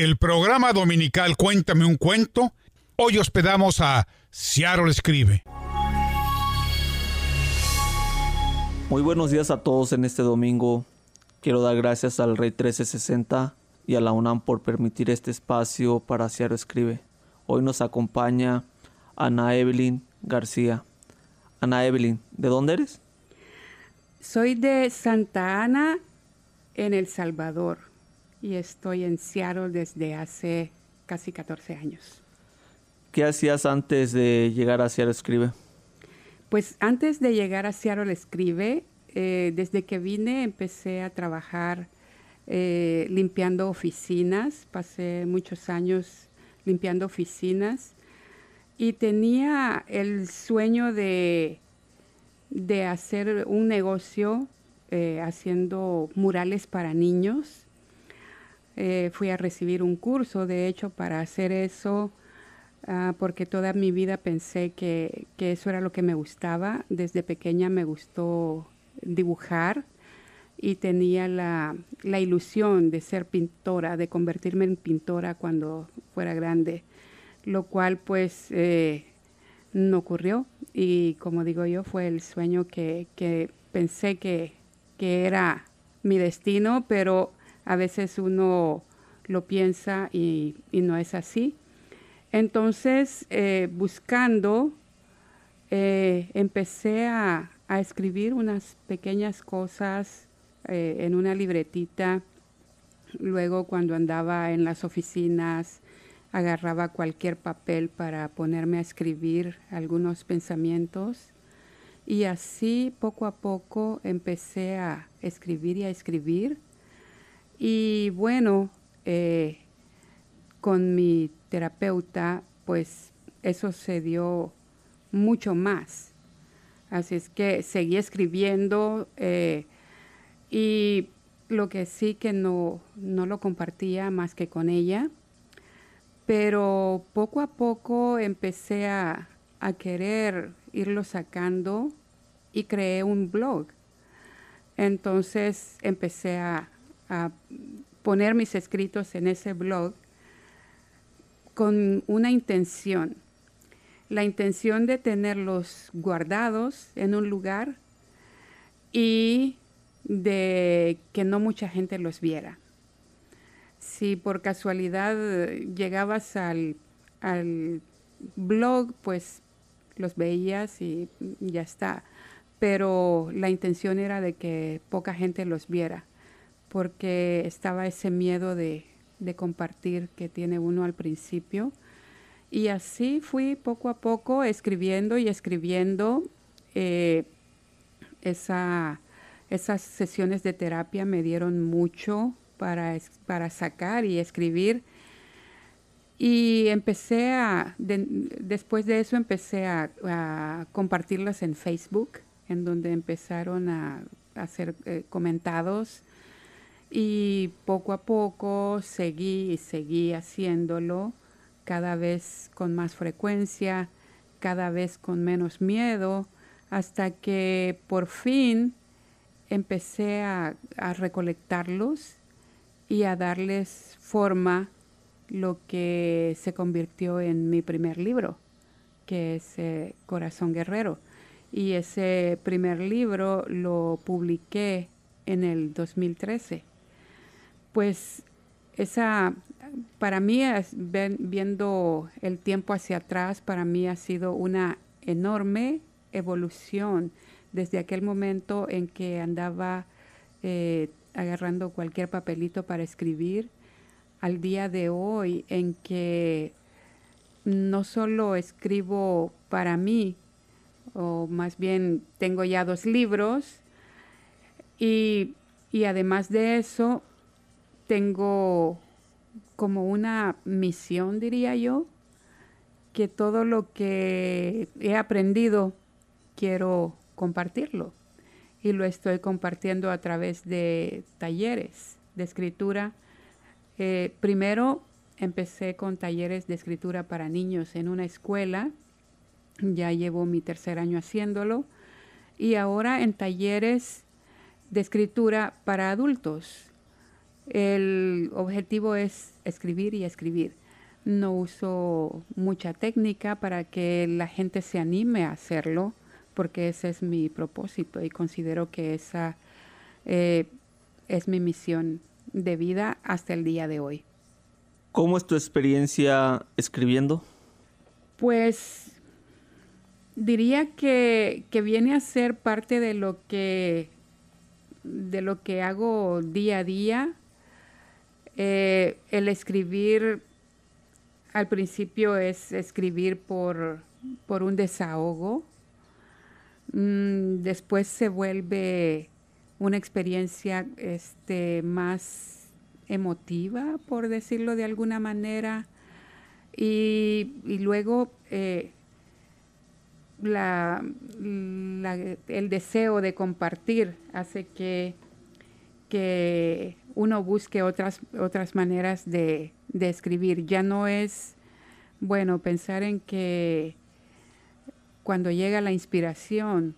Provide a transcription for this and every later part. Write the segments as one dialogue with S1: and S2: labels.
S1: el programa dominical Cuéntame un cuento. Hoy hospedamos a Seattle Escribe.
S2: Muy buenos días a todos en este domingo. Quiero dar gracias al Rey 1360 y a la UNAM por permitir este espacio para Seattle Escribe. Hoy nos acompaña Ana Evelyn García. Ana Evelyn, ¿de dónde eres?
S3: Soy de Santa Ana, en El Salvador y estoy en Seattle desde hace casi 14 años.
S2: ¿Qué hacías antes de llegar a Seattle Escribe?
S3: Pues antes de llegar a Seattle Escribe, eh, desde que vine empecé a trabajar eh, limpiando oficinas, pasé muchos años limpiando oficinas y tenía el sueño de, de hacer un negocio eh, haciendo murales para niños eh, fui a recibir un curso, de hecho, para hacer eso, ah, porque toda mi vida pensé que, eso era lo que me gustaba. Desde pequeña me gustó dibujar y tenía la, ilusión de ser pintora, de convertirme en pintora cuando fuera grande, lo cual pues eh, no ocurrió y como digo yo fue el sueño que, pensé que, que, era mi destino, pero a veces uno lo piensa y, no es así. Entonces, eh, buscando, eh, empecé a, escribir unas pequeñas cosas eh, en una libretita. Luego, cuando andaba en las oficinas, agarraba cualquier papel para ponerme a escribir algunos pensamientos. Y así, poco a poco, empecé a escribir y a escribir y bueno, eh, con mi terapeuta, pues eso se dio mucho más. Así es que seguí escribiendo eh, y lo que sí que no, no lo compartía más que con ella, pero poco a poco empecé a, a querer irlo sacando y creé un blog. Entonces empecé a, a poner mis escritos en ese blog con una intención, la intención de tenerlos guardados en un lugar y de que no mucha gente los viera. Si por casualidad llegabas al, al blog, pues los veías y ya está. Pero la intención era de que poca gente los viera porque estaba ese miedo de, compartir que tiene uno al principio. Y así fui poco a poco escribiendo y escribiendo. Eh, esa, esas sesiones de terapia me dieron mucho para, para sacar y escribir. Y empecé a, después de eso empecé a, compartirlas en Facebook, en donde empezaron a, hacer eh, comentados y poco a poco seguí y seguí haciéndolo cada vez con más frecuencia, cada vez con menos miedo, hasta que por fin empecé a, recolectarlos y a darles forma lo que se convirtió en mi primer libro, que es eh, Corazón Guerrero. Y ese primer libro lo publiqué en el 2013 pues esa, para mí, viendo el tiempo hacia atrás, para mí ha sido una enorme evolución desde aquel momento en que andaba eh, agarrando cualquier papelito para escribir al día de hoy en que no solo escribo para mí, o más bien tengo ya dos libros, y, y además de eso, tengo como una misión, diría yo, que todo lo que he aprendido quiero compartirlo. Y lo estoy compartiendo a través de talleres de escritura. Eh, primero empecé con talleres de escritura para niños en una escuela. Ya llevo mi tercer año haciéndolo. Y ahora en talleres de escritura para adultos El objetivo es escribir y escribir. No uso mucha técnica para que la gente se anime a hacerlo, porque ese es mi propósito y considero que esa eh, es mi misión de vida hasta el día de hoy.
S2: ¿Cómo es tu experiencia escribiendo?
S3: Pues diría que, que, viene a ser parte de lo que de lo que hago día a día. Eh, el escribir al principio es escribir por, por un desahogo. Mm, después se vuelve una experiencia este, más emotiva, por decirlo de alguna manera. Y, luego eh, la, el deseo de compartir hace que, que uno busque otras, otras maneras de, de escribir. Ya no es, bueno, pensar en que cuando llega la inspiración,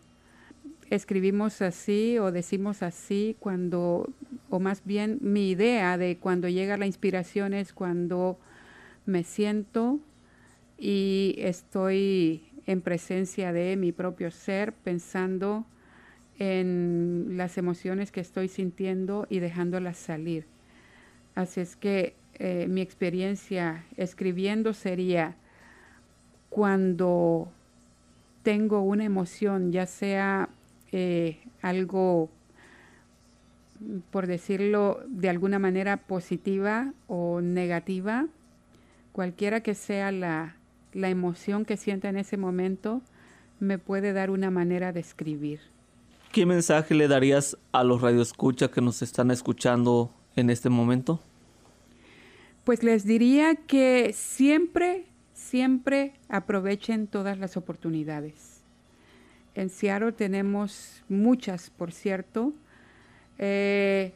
S3: escribimos así o decimos así cuando, o más bien mi idea de cuando llega la inspiración es cuando me siento y estoy en presencia de mi propio ser, pensando en las emociones que estoy sintiendo y dejándolas salir. Así es que eh, mi experiencia escribiendo sería cuando tengo una emoción, ya sea eh, algo, por decirlo de alguna manera, positiva o negativa, cualquiera que sea la, la emoción que sienta en ese momento, me puede dar una manera de escribir.
S2: ¿Qué mensaje le darías a los radioescuchas que nos están escuchando en este momento?
S3: Pues les diría que siempre, siempre aprovechen todas las oportunidades. En Seattle tenemos muchas, por cierto, eh,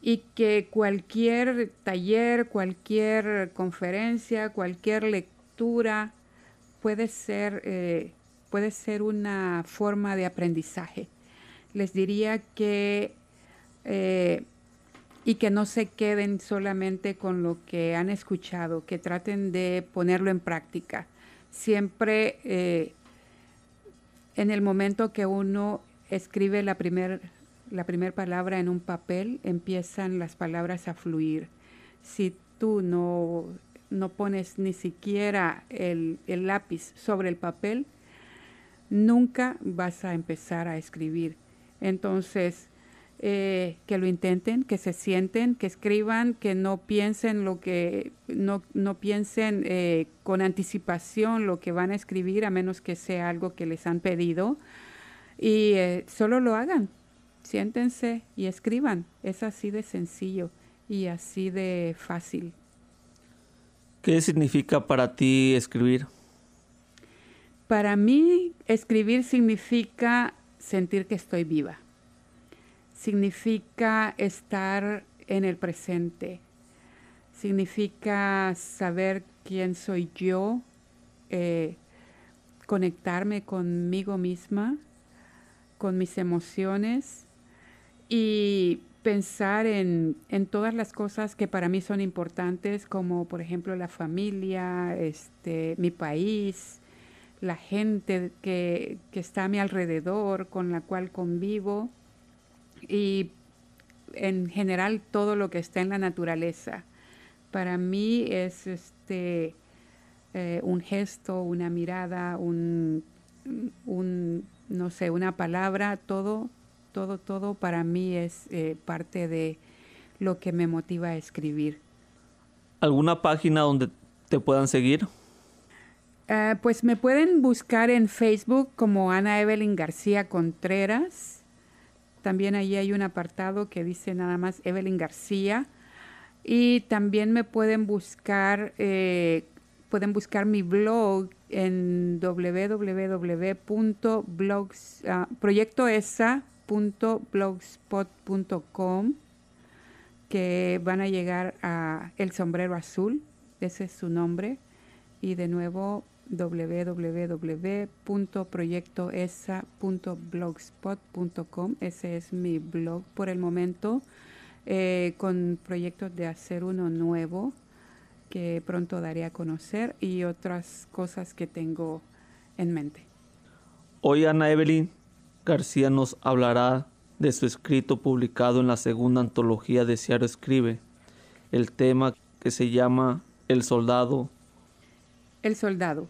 S3: y que cualquier taller, cualquier conferencia, cualquier lectura puede ser, eh, puede ser una forma de aprendizaje. Les diría que eh, y que no se queden solamente con lo que han escuchado, que traten de ponerlo en práctica. Siempre eh, en el momento que uno escribe la primera la primer palabra en un papel, empiezan las palabras a fluir. Si tú no, no pones ni siquiera el, el lápiz sobre el papel, nunca vas a empezar a escribir. Entonces, eh, que lo intenten, que se sienten, que escriban, que no piensen lo que, no, no piensen eh, con anticipación lo que van a escribir, a menos que sea algo que les han pedido, y eh, solo lo hagan, siéntense y escriban, es así de sencillo y así de fácil.
S2: ¿Qué significa para ti escribir?
S3: Para mí, escribir significa sentir que estoy viva. Significa estar en el presente, significa saber quién soy yo, eh, conectarme conmigo misma, con mis emociones y pensar en, todas las cosas que para mí son importantes, como por ejemplo la familia, este, mi país, la gente que, que está a mi alrededor, con la cual convivo y en general todo lo que está en la naturaleza. Para mí es este eh, un gesto, una mirada, un, no sé, una palabra, todo, todo, todo para mí es eh, parte de lo que me motiva a escribir.
S2: ¿Alguna página donde te puedan seguir?
S3: Eh, pues me pueden buscar en Facebook como Ana Evelyn García Contreras también ahí hay un apartado que dice nada más Evelyn García. Y también me pueden buscar, eh, pueden buscar mi blog en www.proyectoesa.blogspot.com ah, que van a llegar a El Sombrero Azul, ese es su nombre. Y de nuevo www.proyectoesa.blogspot.com. Ese es mi blog por el momento. eh, con proyectos de hacer uno nuevo que pronto daré a conocer y otras cosas que tengo en mente.
S2: Hoy Ana Evelyn García nos hablará de su escrito publicado en la segunda antología de Ciaro Escribe, el tema que se llama El Soldado.
S3: El Soldado.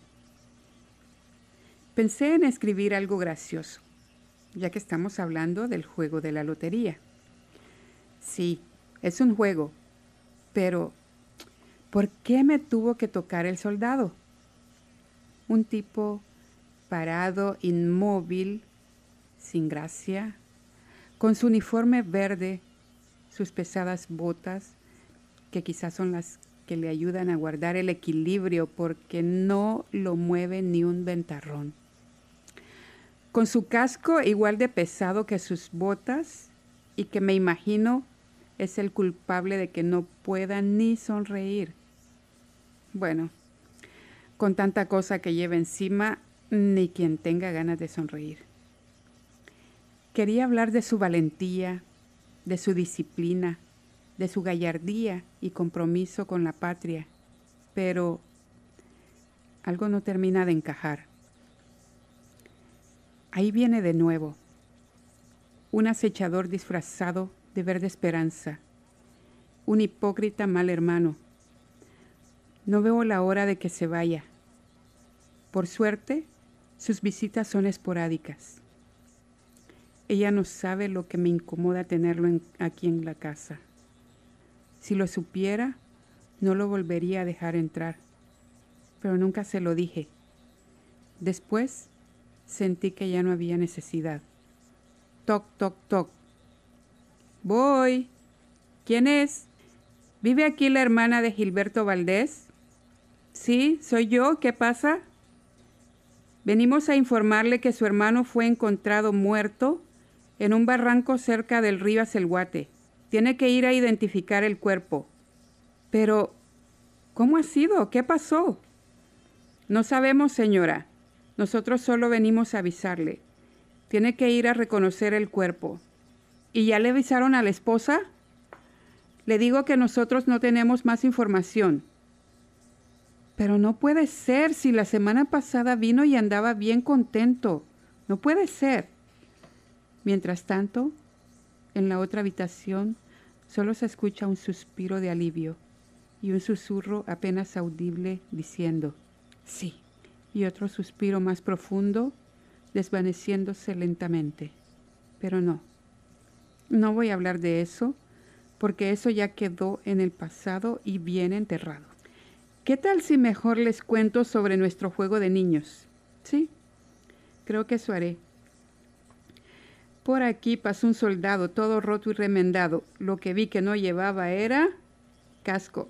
S3: Pensé en escribir algo gracioso, ya que estamos hablando del juego de la lotería. Sí, es un juego, pero ¿por qué me tuvo que tocar el soldado? Un tipo parado, inmóvil, sin gracia, con su uniforme verde, sus pesadas botas, que quizás son las que le ayudan a guardar el equilibrio porque no lo mueve ni un ventarrón. Con su casco igual de pesado que sus botas y que me imagino es el culpable de que no pueda ni sonreír. Bueno, con tanta cosa que lleva encima, ni quien tenga ganas de sonreír. Quería hablar de su valentía, de su disciplina, de su gallardía y compromiso con la patria, pero algo no termina de encajar. Ahí viene de nuevo, un acechador disfrazado de verde esperanza, un hipócrita mal hermano. No veo la hora de que se vaya. Por suerte, sus visitas son esporádicas. Ella no sabe lo que me incomoda tenerlo aquí en la casa. Si lo supiera, no lo volvería a dejar entrar, pero nunca se lo dije. Después sentí que ya no había necesidad. Toc, toc, toc. Voy. ¿Quién es? ¿Vive aquí la hermana de Gilberto Valdés? Sí, soy yo. ¿Qué pasa? Venimos a informarle que su hermano fue encontrado muerto en un barranco cerca del río Acelguate. Tiene que ir a identificar el cuerpo. Pero, ¿cómo ha sido? ¿Qué pasó? No sabemos, señora. Nosotros solo venimos a avisarle. Tiene que ir a reconocer el cuerpo. ¿Y ya le avisaron a la esposa? Le digo que nosotros no tenemos más información. Pero no puede ser si la semana pasada vino y andaba bien contento. No puede ser. Mientras tanto, en la otra habitación solo se escucha un suspiro de alivio y un susurro apenas audible diciendo, sí, y otro suspiro más profundo desvaneciéndose lentamente. Pero no, no voy a hablar de eso porque eso ya quedó en el pasado y bien enterrado. ¿Qué tal si mejor les cuento sobre nuestro juego de niños? Sí, creo que eso haré. Por aquí pasó un soldado todo roto y remendado. Lo que vi que no llevaba era casco.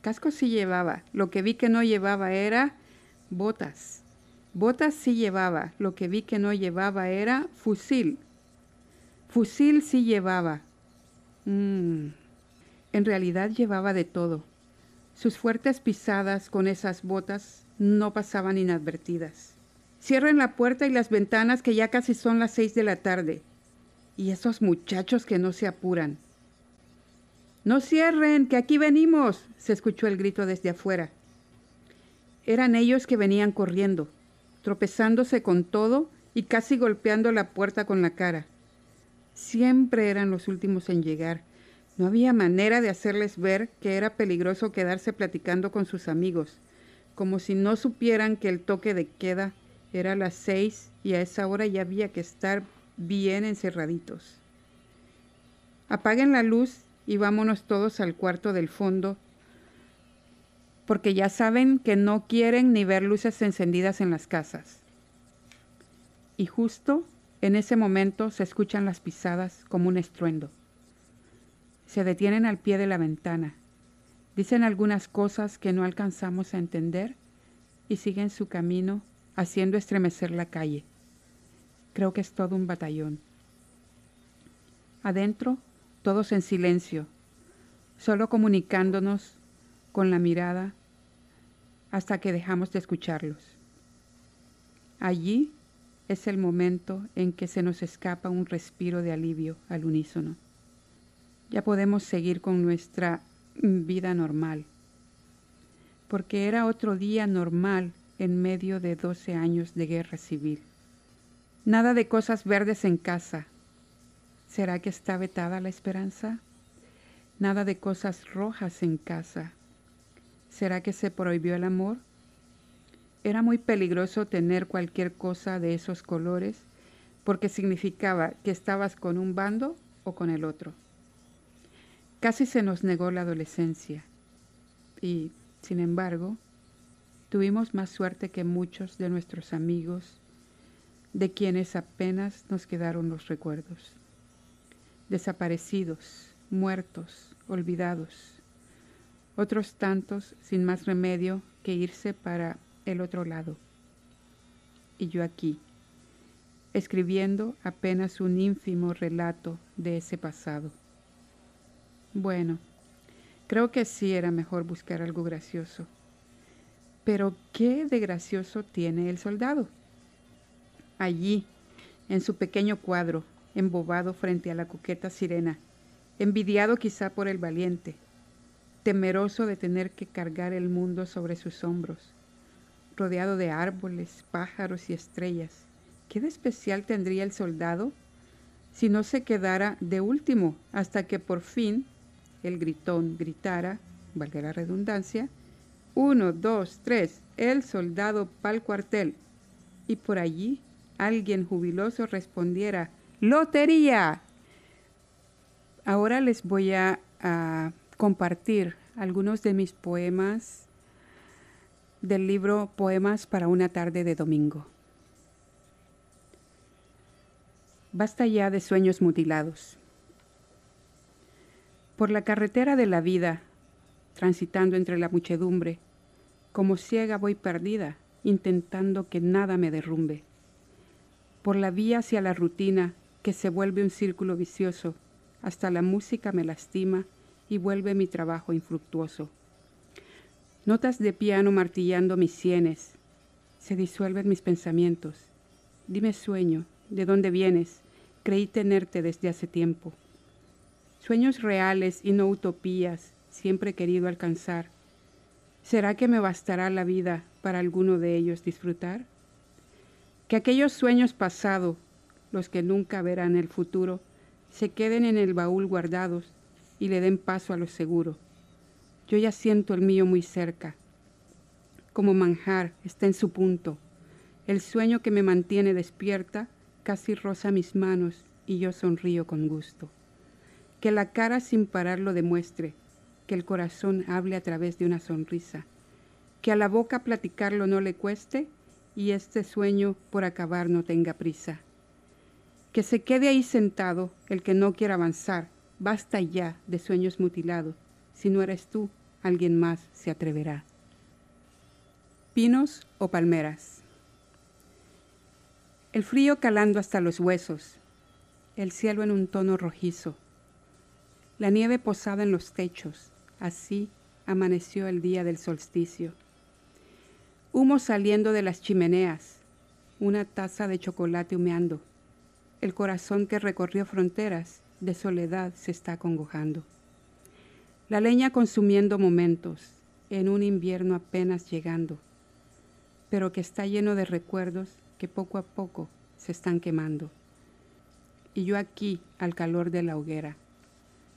S3: Casco sí llevaba. Lo que vi que no llevaba era botas. Botas sí llevaba. Lo que vi que no llevaba era fusil. Fusil sí llevaba. Mm. En realidad llevaba de todo. Sus fuertes pisadas con esas botas no pasaban inadvertidas. Cierren la puerta y las ventanas que ya casi son las seis de la tarde. Y esos muchachos que no se apuran. No cierren, que aquí venimos, se escuchó el grito desde afuera. Eran ellos que venían corriendo, tropezándose con todo y casi golpeando la puerta con la cara. Siempre eran los últimos en llegar. No había manera de hacerles ver que era peligroso quedarse platicando con sus amigos, como si no supieran que el toque de queda era las seis y a esa hora ya había que estar bien encerraditos. Apaguen la luz y vámonos todos al cuarto del fondo, porque ya saben que no quieren ni ver luces encendidas en las casas. Y justo en ese momento se escuchan las pisadas como un estruendo. Se detienen al pie de la ventana, dicen algunas cosas que no alcanzamos a entender y siguen su camino haciendo estremecer la calle. Creo que es todo un batallón. Adentro, todos en silencio, solo comunicándonos con la mirada hasta que dejamos de escucharlos. Allí es el momento en que se nos escapa un respiro de alivio al unísono. Ya podemos seguir con nuestra vida normal, porque era otro día normal en medio de 12 años de guerra civil. Nada de cosas verdes en casa. ¿Será que está vetada la esperanza? Nada de cosas rojas en casa. ¿Será que se prohibió el amor? Era muy peligroso tener cualquier cosa de esos colores porque significaba que estabas con un bando o con el otro. Casi se nos negó la adolescencia y, sin embargo, tuvimos más suerte que muchos de nuestros amigos, de quienes apenas nos quedaron los recuerdos. Desaparecidos, muertos, olvidados. Otros tantos sin más remedio que irse para el otro lado. Y yo aquí, escribiendo apenas un ínfimo relato de ese pasado. Bueno, creo que sí era mejor buscar algo gracioso. Pero ¿qué de gracioso tiene el soldado? Allí, en su pequeño cuadro, embobado frente a la coqueta sirena, envidiado quizá por el valiente, temeroso de tener que cargar el mundo sobre sus hombros, rodeado de árboles, pájaros y estrellas. ¿Qué de especial tendría el soldado si no se quedara de último hasta que por fin el gritón gritara, valga la redundancia, uno, dos, tres, el soldado pa'l cuartel, y por allí alguien jubiloso respondiera, ¡Lotería! Ahora les voy a, a compartir algunos de mis poemas del libro Poemas para una tarde de domingo. Basta ya de sueños mutilados. Por la carretera de la vida, transitando entre la muchedumbre, como ciega voy perdida, intentando que nada me derrumbe. Por la vía hacia la rutina, que se vuelve un círculo vicioso, hasta la música me lastima y vuelve mi trabajo infructuoso. Notas de piano martillando mis sienes, se disuelven mis pensamientos. Dime sueño, ¿de dónde vienes? Creí tenerte desde hace tiempo. Sueños reales y no utopías, siempre he querido alcanzar. ¿Será que me bastará la vida para alguno de ellos disfrutar? Que aquellos sueños pasados, los que nunca verán el futuro, se queden en el baúl guardados y le den paso a lo seguro. Yo ya siento el mío muy cerca. Como manjar está en su punto. El sueño que me mantiene despierta casi roza mis manos y yo sonrío con gusto. Que la cara sin parar lo demuestre, que el corazón hable a través de una sonrisa, que a la boca platicarlo no le cueste y este sueño por acabar no tenga prisa. Que se quede ahí sentado el que no quiera avanzar, basta ya de sueños mutilados, si no eres tú, alguien más se atreverá. Pinos o palmeras. El frío calando hasta los huesos, el cielo en un tono rojizo, la nieve posada en los techos, así amaneció el día del solsticio. Humo saliendo de las chimeneas, una taza de chocolate humeando, el corazón que recorrió fronteras de soledad se está congojando. La leña consumiendo momentos, en un invierno apenas llegando, pero que está lleno de recuerdos que poco a poco se están quemando. Y yo aquí al calor de la hoguera,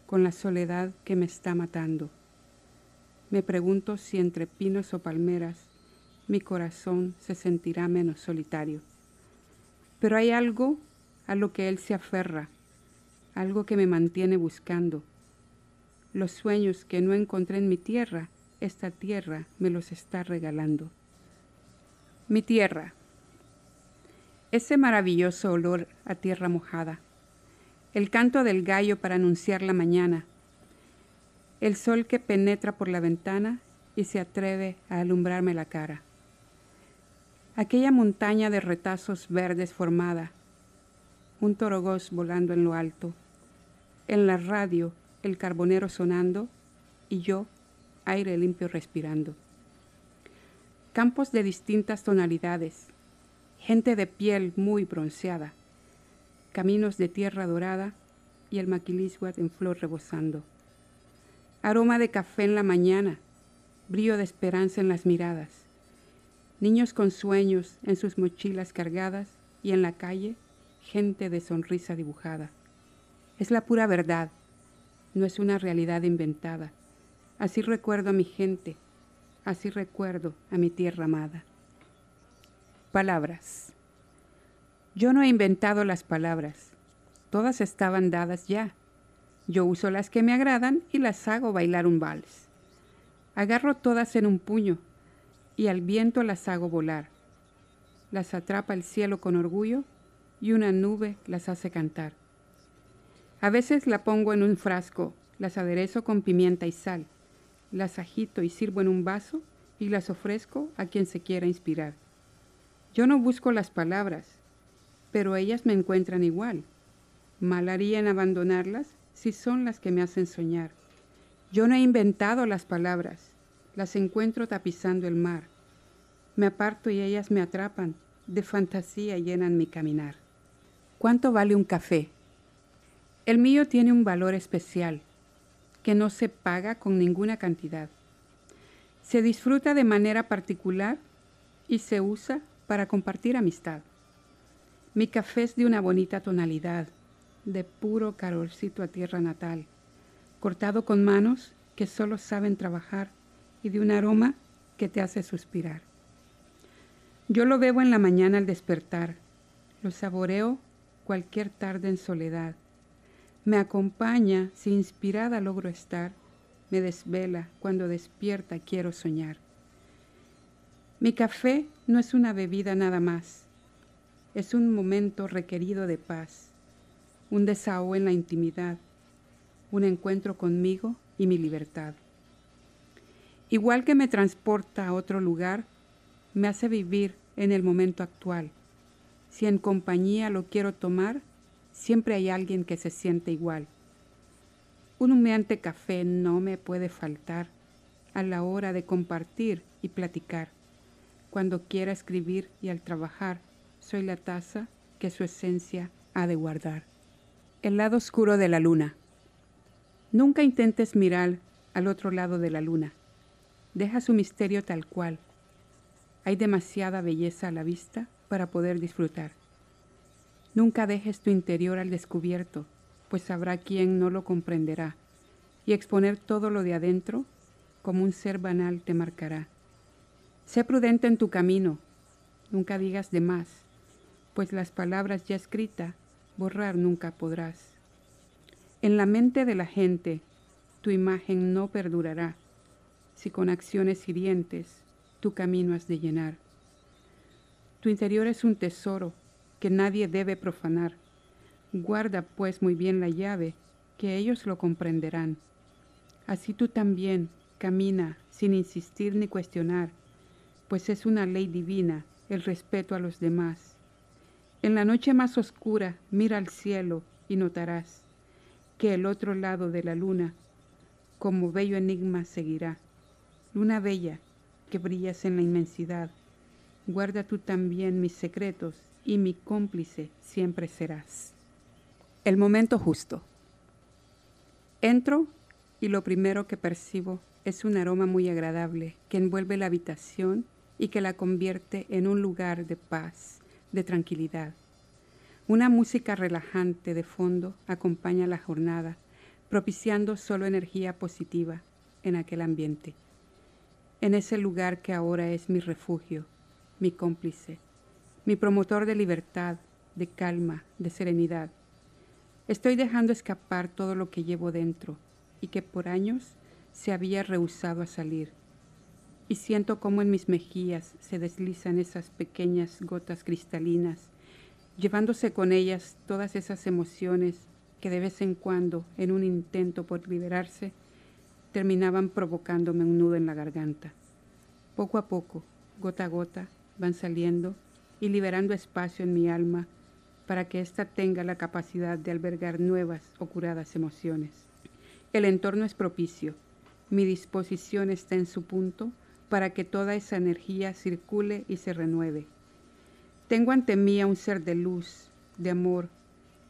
S3: con la soledad que me está matando. Me pregunto si entre pinos o palmeras mi corazón se sentirá menos solitario. Pero hay algo a lo que él se aferra, algo que me mantiene buscando. Los sueños que no encontré en mi tierra, esta tierra me los está regalando. Mi tierra. Ese maravilloso olor a tierra mojada el canto del gallo para anunciar la mañana, el sol que penetra por la ventana y se atreve a alumbrarme la cara. Aquella montaña de retazos verdes formada, un torogoz volando en lo alto, en la radio el carbonero sonando y yo aire limpio respirando. Campos de distintas tonalidades, gente de piel muy bronceada, caminos de tierra dorada y el maquilisguat en flor rebosando. Aroma de café en la mañana, brillo de esperanza en las miradas. Niños con sueños en sus mochilas cargadas y en la calle gente de sonrisa dibujada. Es la pura verdad, no es una realidad inventada. Así recuerdo a mi gente, así recuerdo a mi tierra amada. Palabras. Yo no he inventado las palabras, todas estaban dadas ya. Yo uso las que me agradan y las hago bailar un vals. Agarro todas en un puño y al viento las hago volar. Las atrapa el cielo con orgullo y una nube las hace cantar. A veces la pongo en un frasco, las aderezo con pimienta y sal, las agito y sirvo en un vaso y las ofrezco a quien se quiera inspirar. Yo no busco las palabras, pero ellas me encuentran igual. Mal haría en abandonarlas si son las que me hacen soñar. Yo no he inventado las palabras, las encuentro tapizando el mar. Me aparto y ellas me atrapan, de fantasía llenan mi caminar. ¿Cuánto vale un café? El mío tiene un valor especial, que no se paga con ninguna cantidad. Se disfruta de manera particular y se usa para compartir amistad. Mi café es de una bonita tonalidad, de puro calorcito a tierra natal, cortado con manos que solo saben trabajar y de un aroma que te hace suspirar. Yo lo bebo en la mañana al despertar, lo saboreo cualquier tarde en soledad. Me acompaña si inspirada logro estar, me desvela cuando despierta quiero soñar. Mi café no es una bebida nada más, es un momento requerido de paz, un desahogo en la intimidad, un encuentro conmigo y mi libertad. Igual que me transporta a otro lugar, me hace vivir en el momento actual. Si en compañía lo quiero tomar, siempre hay alguien que se siente igual. Un humeante café no me puede faltar a la hora de compartir y platicar. Cuando quiera escribir y al trabajar, soy la taza que su esencia ha de guardar. El lado oscuro de la luna. Nunca intentes mirar al otro lado de la luna. Deja su misterio tal cual. Hay demasiada belleza a la vista para poder disfrutar. Nunca dejes tu interior al descubierto, pues habrá quien no lo comprenderá, y exponer todo lo de adentro como un ser banal te marcará. Sé prudente en tu camino, nunca digas de más, pues las palabras ya escritas borrar nunca podrás. En la mente de la gente tu imagen no perdurará, si con acciones hirientes tu camino has de llenar. Tu interior es un tesoro que nadie debe profanar. Guarda pues muy bien la llave, que ellos lo comprenderán. Así tú también camina sin insistir ni cuestionar, pues es una ley divina el respeto a los demás. En la noche más oscura mira al cielo y notarás que el otro lado de la luna, como bello enigma, seguirá. Luna bella, que brillas en la inmensidad. Guarda tú también mis secretos y mi cómplice siempre serás. El momento justo. Entro y lo primero que percibo es un aroma muy agradable que envuelve la habitación y que la convierte en un lugar de paz, de tranquilidad. Una música relajante de fondo acompaña la jornada, propiciando solo energía positiva en aquel ambiente en ese lugar que ahora es mi refugio, mi cómplice, mi promotor de libertad, de calma, de serenidad. Estoy dejando escapar todo lo que llevo dentro y que por años se había rehusado a salir. Y siento cómo en mis mejillas se deslizan esas pequeñas gotas cristalinas, llevándose con ellas todas esas emociones que de vez en cuando, en un intento por liberarse, terminaban provocándome un nudo en la garganta. Poco a poco, gota a gota, van saliendo y liberando espacio en mi alma para que ésta tenga la capacidad de albergar nuevas o curadas emociones. El entorno es propicio, mi disposición está en su punto para que toda esa energía circule y se renueve. Tengo ante mí a un ser de luz, de amor,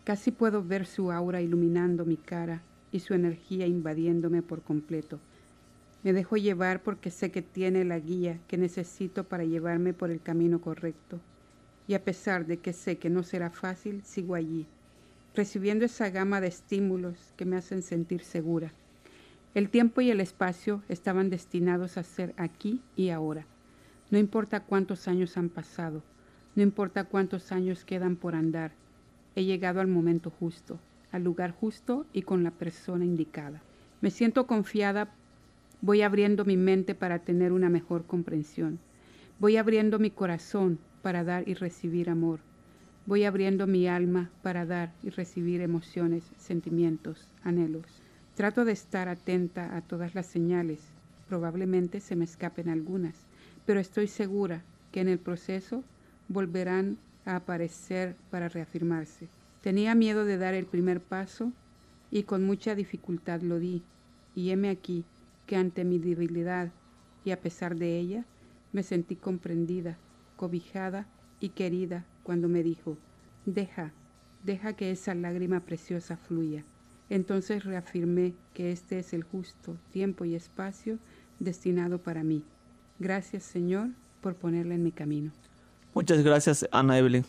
S3: Casi puedo ver su aura iluminando mi cara y su energía invadiéndome por completo. Me dejo llevar porque sé que tiene la guía que necesito para llevarme por el camino correcto. Y a pesar de que sé que no será fácil, sigo allí, recibiendo esa gama de estímulos que me hacen sentir segura. El tiempo y el espacio estaban destinados a ser aquí y ahora. No importa cuántos años han pasado, no importa cuántos años quedan por andar, he llegado al momento justo, al lugar justo y con la persona indicada. Me siento confiada Voy abriendo mi mente para tener una mejor comprensión. Voy abriendo mi corazón para dar y recibir amor. Voy abriendo mi alma para dar y recibir emociones, sentimientos, anhelos. Trato de estar atenta a todas las señales. Probablemente se me escapen algunas, pero estoy segura que en el proceso volverán a aparecer para reafirmarse. Tenía miedo de dar el primer paso y con mucha dificultad lo di. Y heme aquí, que ante mi debilidad y a pesar de ella, me sentí comprendida, cobijada y querida cuando me dijo, deja, deja que esa lágrima preciosa fluya. Entonces reafirmé que este es el justo tiempo y espacio destinado para mí. Gracias Señor por ponerla en mi camino.
S2: Muchas gracias Ana Evelyn.